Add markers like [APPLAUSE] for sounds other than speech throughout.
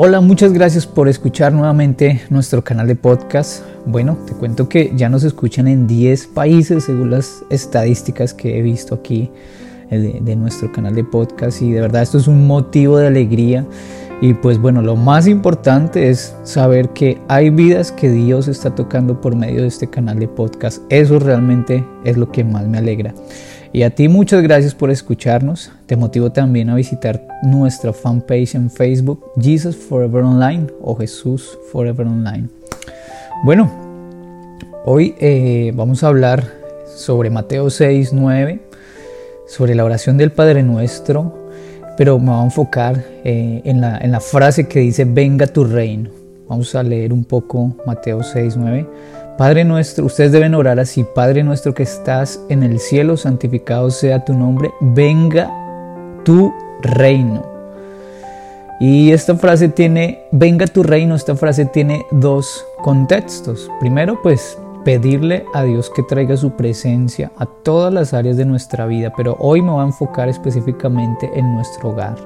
Hola, muchas gracias por escuchar nuevamente nuestro canal de podcast. Bueno, te cuento que ya nos escuchan en 10 países según las estadísticas que he visto aquí eh, de, nuestro canal de podcast y de verdad esto es un motivo de alegría. Y pues bueno, lo más importante es saber que hay vidas que Dios está tocando por medio de este canal de podcast. Eso realmente es lo que más me alegra. Y a ti muchas gracias por escucharnos. Te motivo también a visitar nuestra fanpage en Facebook, Jesus Forever Online o Jesús Forever Online. Bueno, hoy eh, vamos a hablar sobre Mateo 6, 9, sobre la oración del Padre Nuestro, pero me voy a enfocar eh, en, la, en la frase que dice, venga tu reino. Vamos a leer un poco Mateo 6, 9. Padre nuestro, ustedes deben orar así, Padre nuestro que estás en el cielo, santificado sea tu nombre, venga tu reino. Y esta frase tiene, venga tu reino, esta frase tiene dos contextos. Primero, pues pedirle a Dios que traiga su presencia a todas las áreas de nuestra vida, pero hoy me voy a enfocar específicamente en nuestro hogar.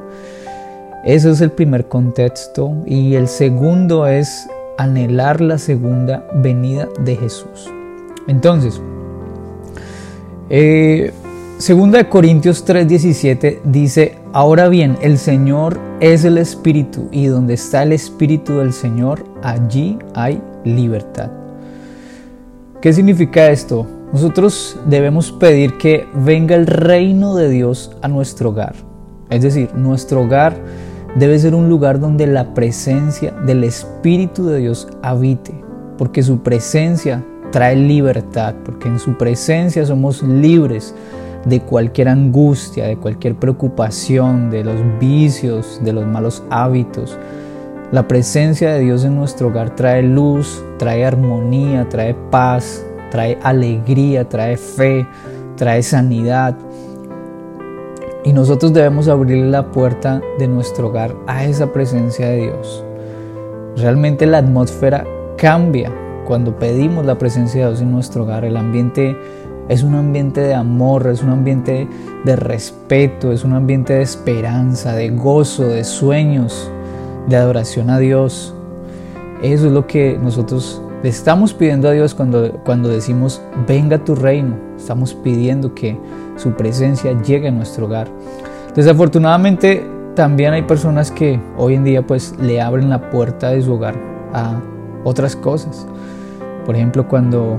Ese es el primer contexto. Y el segundo es anhelar la segunda venida de Jesús. Entonces, eh, de Corintios 3:17 dice, ahora bien, el Señor es el Espíritu y donde está el Espíritu del Señor, allí hay libertad. ¿Qué significa esto? Nosotros debemos pedir que venga el reino de Dios a nuestro hogar. Es decir, nuestro hogar debe ser un lugar donde la presencia del Espíritu de Dios habite, porque su presencia trae libertad, porque en su presencia somos libres de cualquier angustia, de cualquier preocupación, de los vicios, de los malos hábitos. La presencia de Dios en nuestro hogar trae luz, trae armonía, trae paz, trae alegría, trae fe, trae sanidad. Y nosotros debemos abrir la puerta de nuestro hogar a esa presencia de Dios. Realmente la atmósfera cambia cuando pedimos la presencia de Dios en nuestro hogar. El ambiente es un ambiente de amor, es un ambiente de respeto, es un ambiente de esperanza, de gozo, de sueños, de adoración a Dios. Eso es lo que nosotros le estamos pidiendo a Dios cuando, cuando decimos, venga tu reino. Estamos pidiendo que su presencia llegue a nuestro hogar. Desafortunadamente también hay personas que hoy en día pues le abren la puerta de su hogar a otras cosas. Por ejemplo, cuando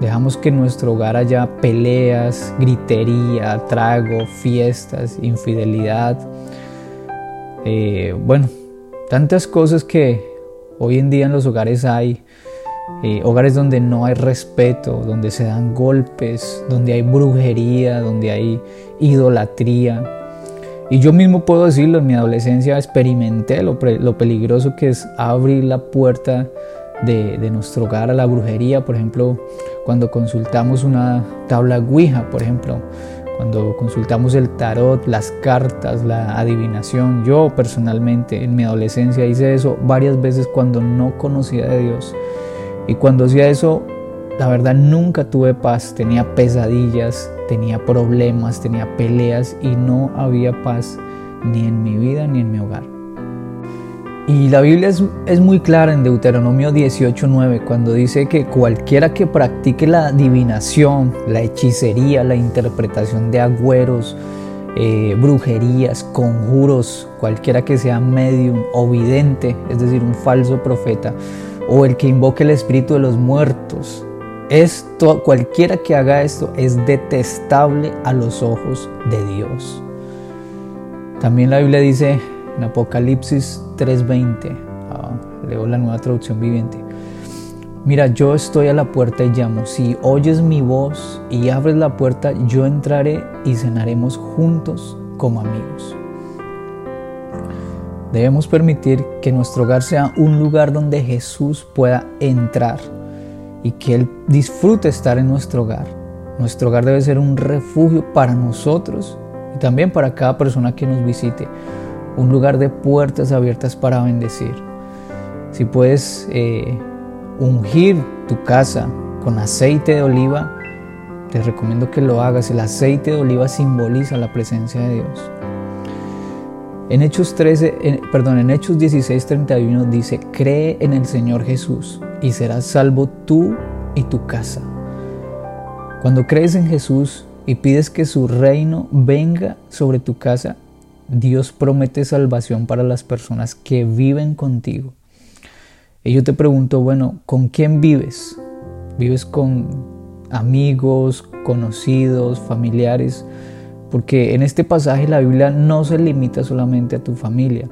dejamos que en nuestro hogar haya peleas, gritería, trago, fiestas, infidelidad. Eh, bueno, tantas cosas que hoy en día en los hogares hay eh, hogares donde no hay respeto, donde se dan golpes, donde hay brujería, donde hay idolatría. Y yo mismo puedo decirlo, en mi adolescencia experimenté lo, peligroso que es abrir la puerta de, nuestro hogar a la brujería, por ejemplo, cuando consultamos una tabla Ouija, por ejemplo, cuando consultamos el tarot, las cartas, la adivinación. Yo personalmente en mi adolescencia hice eso varias veces cuando no conocía de Dios y cuando hacía eso, la verdad nunca tuve paz, tenía pesadillas, tenía problemas, tenía peleas y no había paz ni en mi vida ni en mi hogar. Y la Biblia es, muy clara en Deuteronomio 18:9 cuando dice que cualquiera que practique la adivinación, la hechicería, la interpretación de agüeros, eh, brujerías, conjuros, cualquiera que sea medium o vidente, es decir, un falso profeta, o el que invoque el espíritu de los muertos. Esto, cualquiera que haga esto es detestable a los ojos de Dios. También la Biblia dice en Apocalipsis 3:20, ah, leo la nueva traducción viviente. Mira, yo estoy a la puerta y llamo. Si oyes mi voz y abres la puerta, yo entraré y cenaremos juntos como amigos. Debemos permitir que nuestro hogar sea un lugar donde Jesús pueda entrar y que Él disfrute estar en nuestro hogar. Nuestro hogar debe ser un refugio para nosotros y también para cada persona que nos visite. Un lugar de puertas abiertas para bendecir. Si puedes eh, ungir tu casa con aceite de oliva, te recomiendo que lo hagas. El aceite de oliva simboliza la presencia de Dios. En Hechos 13, perdón, en Hechos 16, 31 dice, cree en el Señor Jesús y serás salvo tú y tu casa. Cuando crees en Jesús y pides que su reino venga sobre tu casa, Dios promete salvación para las personas que viven contigo. Y yo te pregunto, bueno, ¿con quién vives? ¿Vives con amigos, conocidos, familiares? Porque en este pasaje la Biblia no se limita solamente a tu familia.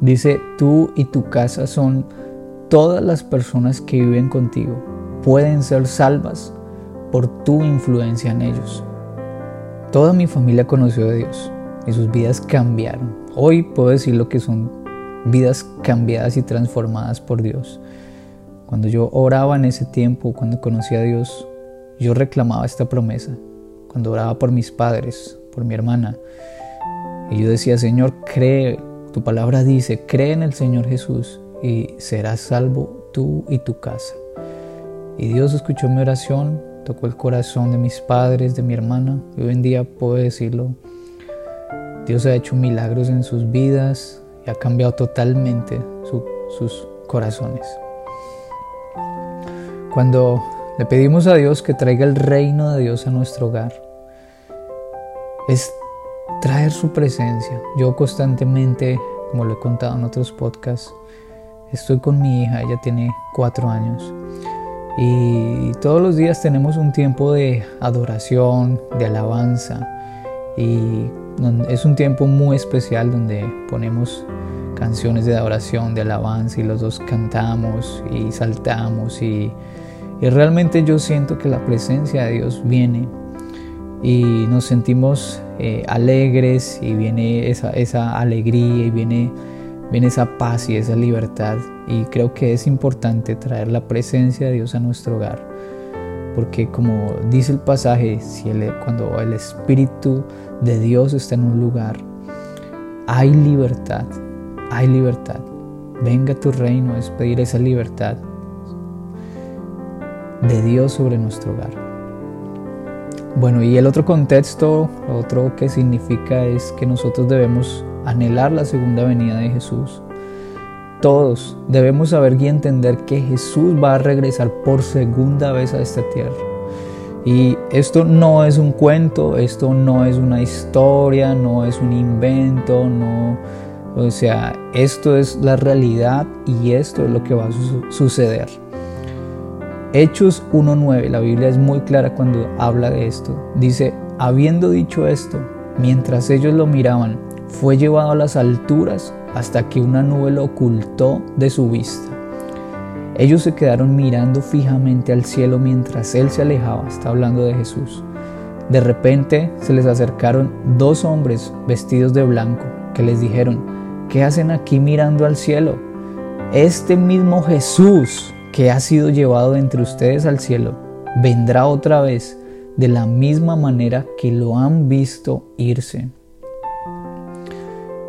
Dice, tú y tu casa son todas las personas que viven contigo. Pueden ser salvas por tu influencia en ellos. Toda mi familia conoció a Dios y sus vidas cambiaron. Hoy puedo decir lo que son vidas cambiadas y transformadas por Dios. Cuando yo oraba en ese tiempo, cuando conocí a Dios, yo reclamaba esta promesa. Cuando oraba por mis padres, por mi hermana. Y yo decía, Señor, cree, tu palabra dice, cree en el Señor Jesús y serás salvo tú y tu casa. Y Dios escuchó mi oración, tocó el corazón de mis padres, de mi hermana, y hoy en día puedo decirlo. Dios ha hecho milagros en sus vidas y ha cambiado totalmente sus corazones. Cuando le pedimos a Dios que traiga el reino de Dios a nuestro hogar, es traer su presencia. Yo constantemente, como lo he contado en otros podcasts, estoy con mi hija, ella tiene cuatro años. Y todos los días tenemos un tiempo de adoración, de alabanza. Y es un tiempo muy especial donde ponemos canciones de adoración, de alabanza y los dos cantamos y saltamos. Y, y realmente yo siento que la presencia de Dios viene y nos sentimos eh, alegres y viene esa, alegría y viene, viene esa paz y esa libertad. Y creo que es importante traer la presencia de Dios a nuestro hogar. Porque como dice el pasaje, cuando el Espíritu de Dios está en un lugar, hay libertad, hay libertad. Venga tu reino, es pedir esa libertad de Dios sobre nuestro hogar. Bueno, y el otro contexto, otro que significa es que nosotros debemos anhelar la segunda venida de Jesús. Todos debemos saber y entender que Jesús va a regresar por segunda vez a esta tierra. Y esto no es un cuento, esto no es una historia, no es un invento, no, o sea, esto es la realidad y esto es lo que va a suceder. Hechos 1.9, la Biblia es muy clara cuando habla de esto. Dice, habiendo dicho esto, mientras ellos lo miraban, fue llevado a las alturas hasta que una nube lo ocultó de su vista. Ellos se quedaron mirando fijamente al cielo mientras él se alejaba, está hablando de Jesús. De repente se les acercaron dos hombres vestidos de blanco que les dijeron, ¿qué hacen aquí mirando al cielo? Este mismo Jesús que ha sido llevado entre ustedes al cielo, vendrá otra vez de la misma manera que lo han visto irse.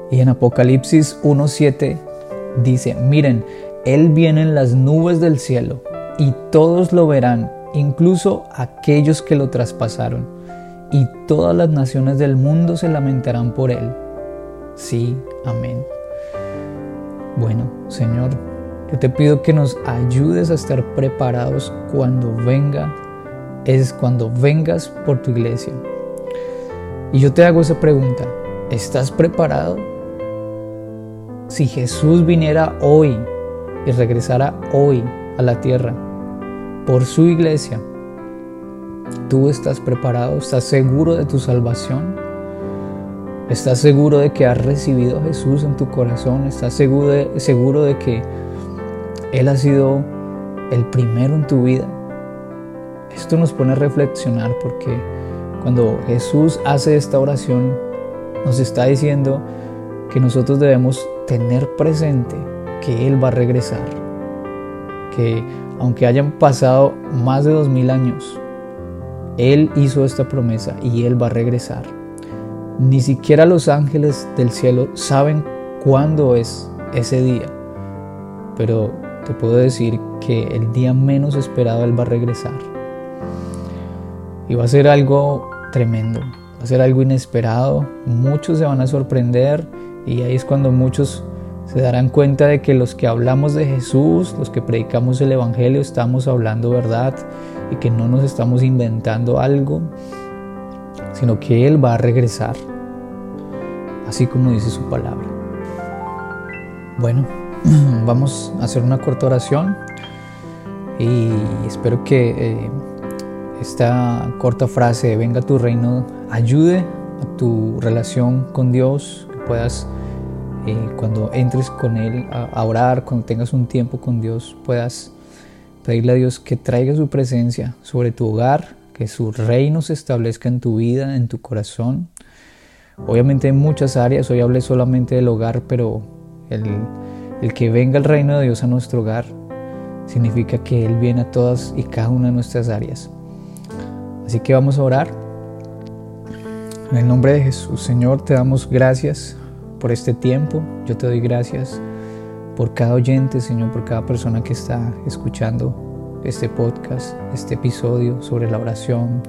Y en Apocalipsis 1.7 dice, miren, Él viene en las nubes del cielo y todos lo verán, incluso aquellos que lo traspasaron, y todas las naciones del mundo se lamentarán por Él. Sí, amén. Bueno, Señor, yo te pido que nos ayudes a estar preparados cuando venga, es cuando vengas por tu iglesia. Y yo te hago esa pregunta, ¿estás preparado? Si Jesús viniera hoy y regresara hoy a la tierra por su iglesia, ¿tú estás preparado? ¿Estás seguro de tu salvación? ¿Estás seguro de que has recibido a Jesús en tu corazón? ¿Estás seguro de, seguro de que él ha sido el primero en tu vida. Esto nos pone a reflexionar porque cuando Jesús hace esta oración, nos está diciendo que nosotros debemos tener presente que Él va a regresar. Que aunque hayan pasado más de dos mil años, Él hizo esta promesa y Él va a regresar. Ni siquiera los ángeles del cielo saben cuándo es ese día, pero te puedo decir que el día menos esperado Él va a regresar. Y va a ser algo tremendo, va a ser algo inesperado. Muchos se van a sorprender Y ahí es cuando muchos se darán cuenta de que los que hablamos de Jesús, los que predicamos el Evangelio, estamos hablando verdad y que no nos estamos inventando algo, sino que Él va a regresar, así como dice su palabra. Bueno, [CLEARS THROAT] vamos a hacer una corta oración y espero que eh, esta corta frase, venga tu reino, ayude a tu relación con Dios, que puedas cuando entres con Él a, orar, cuando tengas un tiempo con Dios, puedas pedirle a Dios que traiga su presencia sobre tu hogar, que su reino se establezca en tu vida, en tu corazón. Obviamente en muchas áreas, hoy hablé solamente del hogar, pero el, el que venga el reino de Dios a nuestro hogar significa que Él viene a todas y cada una de nuestras áreas. Así que vamos a orar. En el nombre de Jesús, Señor, te damos gracias por este tiempo. Yo te doy gracias por cada oyente, Señor, por cada persona que está escuchando este podcast, este episodio sobre la oración,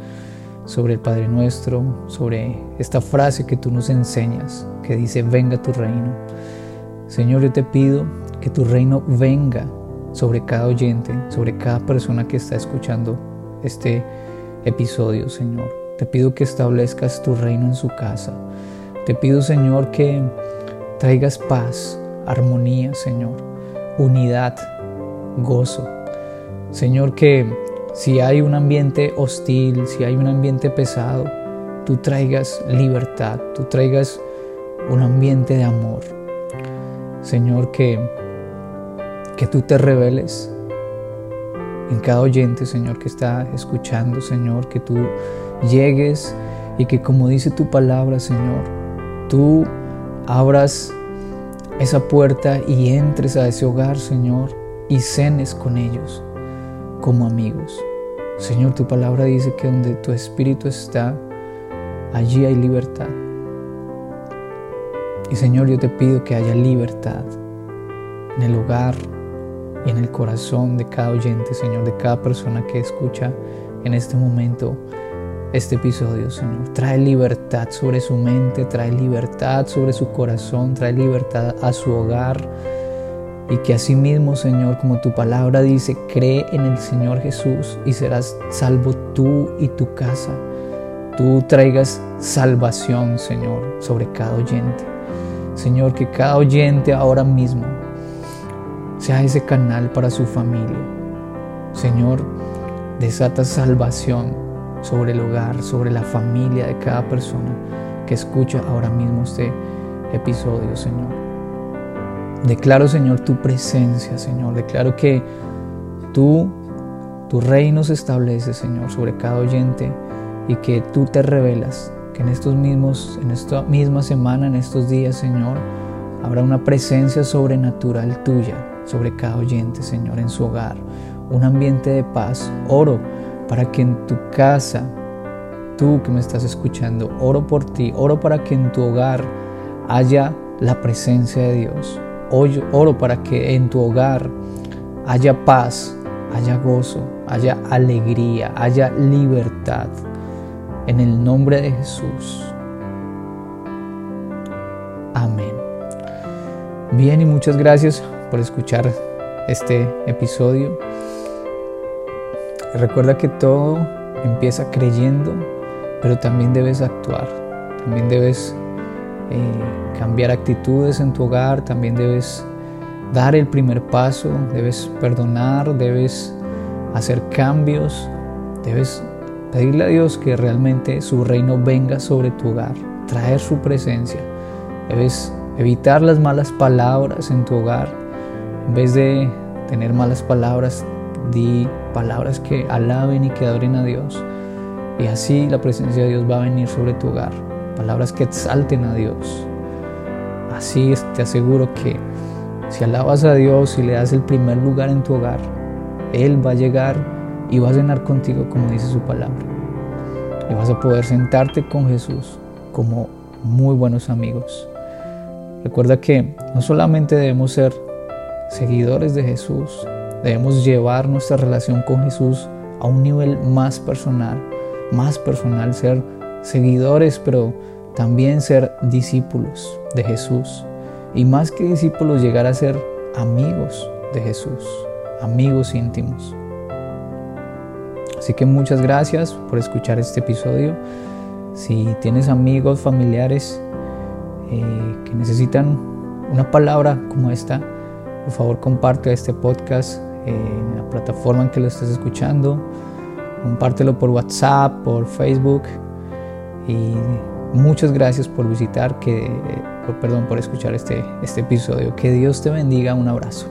sobre el Padre Nuestro, sobre esta frase que tú nos enseñas, que dice, venga tu reino. Señor, yo te pido que tu reino venga sobre cada oyente, sobre cada persona que está escuchando este episodio, Señor. Te pido que establezcas tu reino en su casa. Te pido, Señor, que traigas paz, armonía, Señor, unidad, gozo. Señor, que si hay un ambiente hostil, si hay un ambiente pesado, tú traigas libertad, tú traigas un ambiente de amor. Señor, que, que tú te reveles en cada oyente, Señor, que está escuchando, Señor, que tú llegues y que como dice tu palabra, Señor, tú abras esa puerta y entres a ese hogar, Señor, y cenes con ellos como amigos. Señor, tu palabra dice que donde tu espíritu está, allí hay libertad. Y Señor, yo te pido que haya libertad en el hogar y en el corazón de cada oyente, Señor, de cada persona que escucha en este momento este episodio, Señor. Trae libertad sobre su mente, trae libertad sobre su corazón, trae libertad a su hogar. Y que asimismo, Señor, como tu palabra dice, cree en el Señor Jesús y serás salvo tú y tu casa. Tú traigas salvación, Señor, sobre cada oyente. Señor, que cada oyente ahora mismo sea ese canal para su familia. Señor, desata salvación sobre el hogar, sobre la familia de cada persona que escucha ahora mismo este episodio, Señor. Declaro, Señor, tu presencia, Señor. Declaro que tú, tu reino se establece, Señor, sobre cada oyente y que tú te revelas, que en estos mismos, en esta misma semana, en estos días, Señor, habrá una presencia sobrenatural tuya sobre cada oyente, Señor, en su hogar, un ambiente de paz. Oro para que en tu casa, tú que me estás escuchando, oro por ti, oro para que en tu hogar haya la presencia de Dios. Oro para que en tu hogar haya paz, haya gozo, haya alegría, haya libertad. En el nombre de Jesús. Amén. Bien y muchas gracias por escuchar este episodio. Recuerda que todo empieza creyendo, pero también debes actuar, también debes eh, cambiar actitudes en tu hogar, también debes dar el primer paso, debes perdonar, debes hacer cambios, debes pedirle a Dios que realmente su reino venga sobre tu hogar, traer su presencia. Debes evitar las malas palabras en tu hogar. En vez de tener malas palabras, di palabras que alaben y que adoren a Dios. Y así la presencia de Dios va a venir sobre tu hogar. Palabras que exalten a Dios. Así te aseguro que si alabas a Dios y le das el primer lugar en tu hogar, Él va a llegar y va a cenar contigo como dice su palabra. Y vas a poder sentarte con Jesús como muy buenos amigos. Recuerda que no solamente debemos ser seguidores de Jesús, Debemos llevar nuestra relación con Jesús a un nivel más personal, más personal, ser seguidores, pero también ser discípulos de Jesús y más que discípulos llegar a ser amigos de Jesús, amigos íntimos. Así que muchas gracias por escuchar este episodio. Si tienes amigos, familiares eh, que necesitan una palabra como esta, por favor comparte este podcast en la plataforma en que lo estés escuchando. Compártelo por WhatsApp, por Facebook. Y muchas gracias por visitar, que, por, perdón, por escuchar este, este episodio. Que Dios te bendiga. Un abrazo.